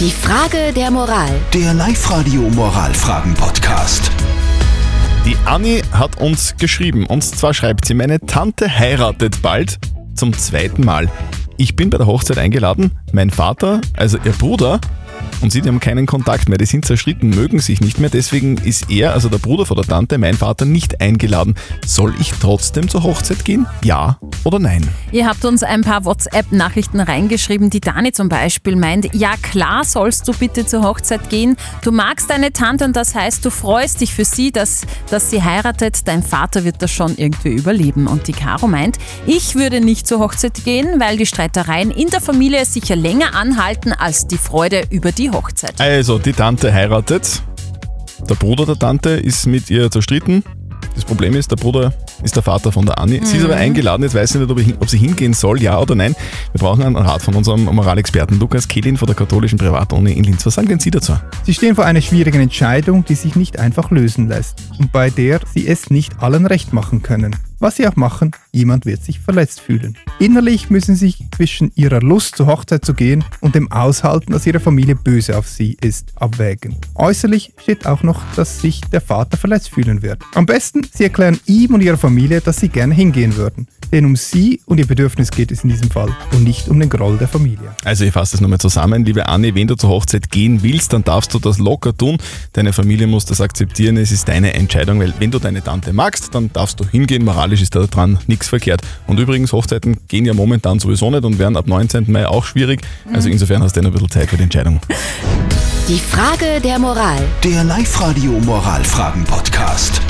Die Frage der Moral. Der Live-Radio Moralfragen-Podcast. Die Anni hat uns geschrieben. Und zwar schreibt sie, meine Tante heiratet bald zum zweiten Mal. Ich bin bei der Hochzeit eingeladen. Mein Vater, also ihr Bruder, und sie haben keinen Kontakt mehr. Die sind zerstritten, mögen sich nicht mehr. Deswegen ist er, also der Bruder von der Tante, mein Vater, nicht eingeladen. Soll ich trotzdem zur Hochzeit gehen? Ja oder nein? Ihr habt uns ein paar WhatsApp-Nachrichten reingeschrieben. Die Dani zum Beispiel meint, ja klar sollst du bitte zur Hochzeit gehen. Du magst deine Tante und das heißt, du freust dich für sie, dass, dass sie heiratet. Dein Vater wird das schon irgendwie überleben. Und die Caro meint, ich würde nicht zur Hochzeit gehen, weil die Streitereien in der Familie sicher länger anhalten als die Freude über die Hochzeit. Also, die Tante heiratet. Der Bruder der Tante ist mit ihr zerstritten. Das Problem ist, der Bruder ist der Vater von der Anni. Sie ist aber eingeladen, jetzt weiß ich nicht, ob, ich, ob sie hingehen soll, ja oder nein. Wir brauchen einen Rat von unserem Moralexperten Lukas Kehlin von der katholischen Privatuni in Linz. Was sagen denn Sie dazu? Sie stehen vor einer schwierigen Entscheidung, die sich nicht einfach lösen lässt und bei der Sie es nicht allen recht machen können. Was Sie auch machen, jemand wird sich verletzt fühlen. Innerlich müssen Sie sich zwischen Ihrer Lust zur Hochzeit zu gehen und dem Aushalten, dass Ihre Familie böse auf Sie ist, abwägen. Äußerlich steht auch noch, dass sich der Vater verletzt fühlen wird. Am besten, Sie erklären ihm und Ihrer Familie, dass Sie gerne hingehen würden. Denn um Sie und Ihr Bedürfnis geht es in diesem Fall und nicht um den Groll der Familie. Also ich fasse das nochmal zusammen. Liebe Anni, wenn du zur Hochzeit gehen willst, dann darfst du das locker tun. Deine Familie muss das akzeptieren. Es ist deine Entscheidung, weil wenn du deine Tante magst, dann darfst du hingehen. Moralisch ist da dran nichts verkehrt. Und übrigens, Hochzeiten gehen ja momentan sowieso nicht und werden ab 19. Mai auch schwierig. Also insofern hast du noch ein bisschen Zeit für die Entscheidung. Die Frage der Moral. Der Live-Radio Moralfragen-Podcast.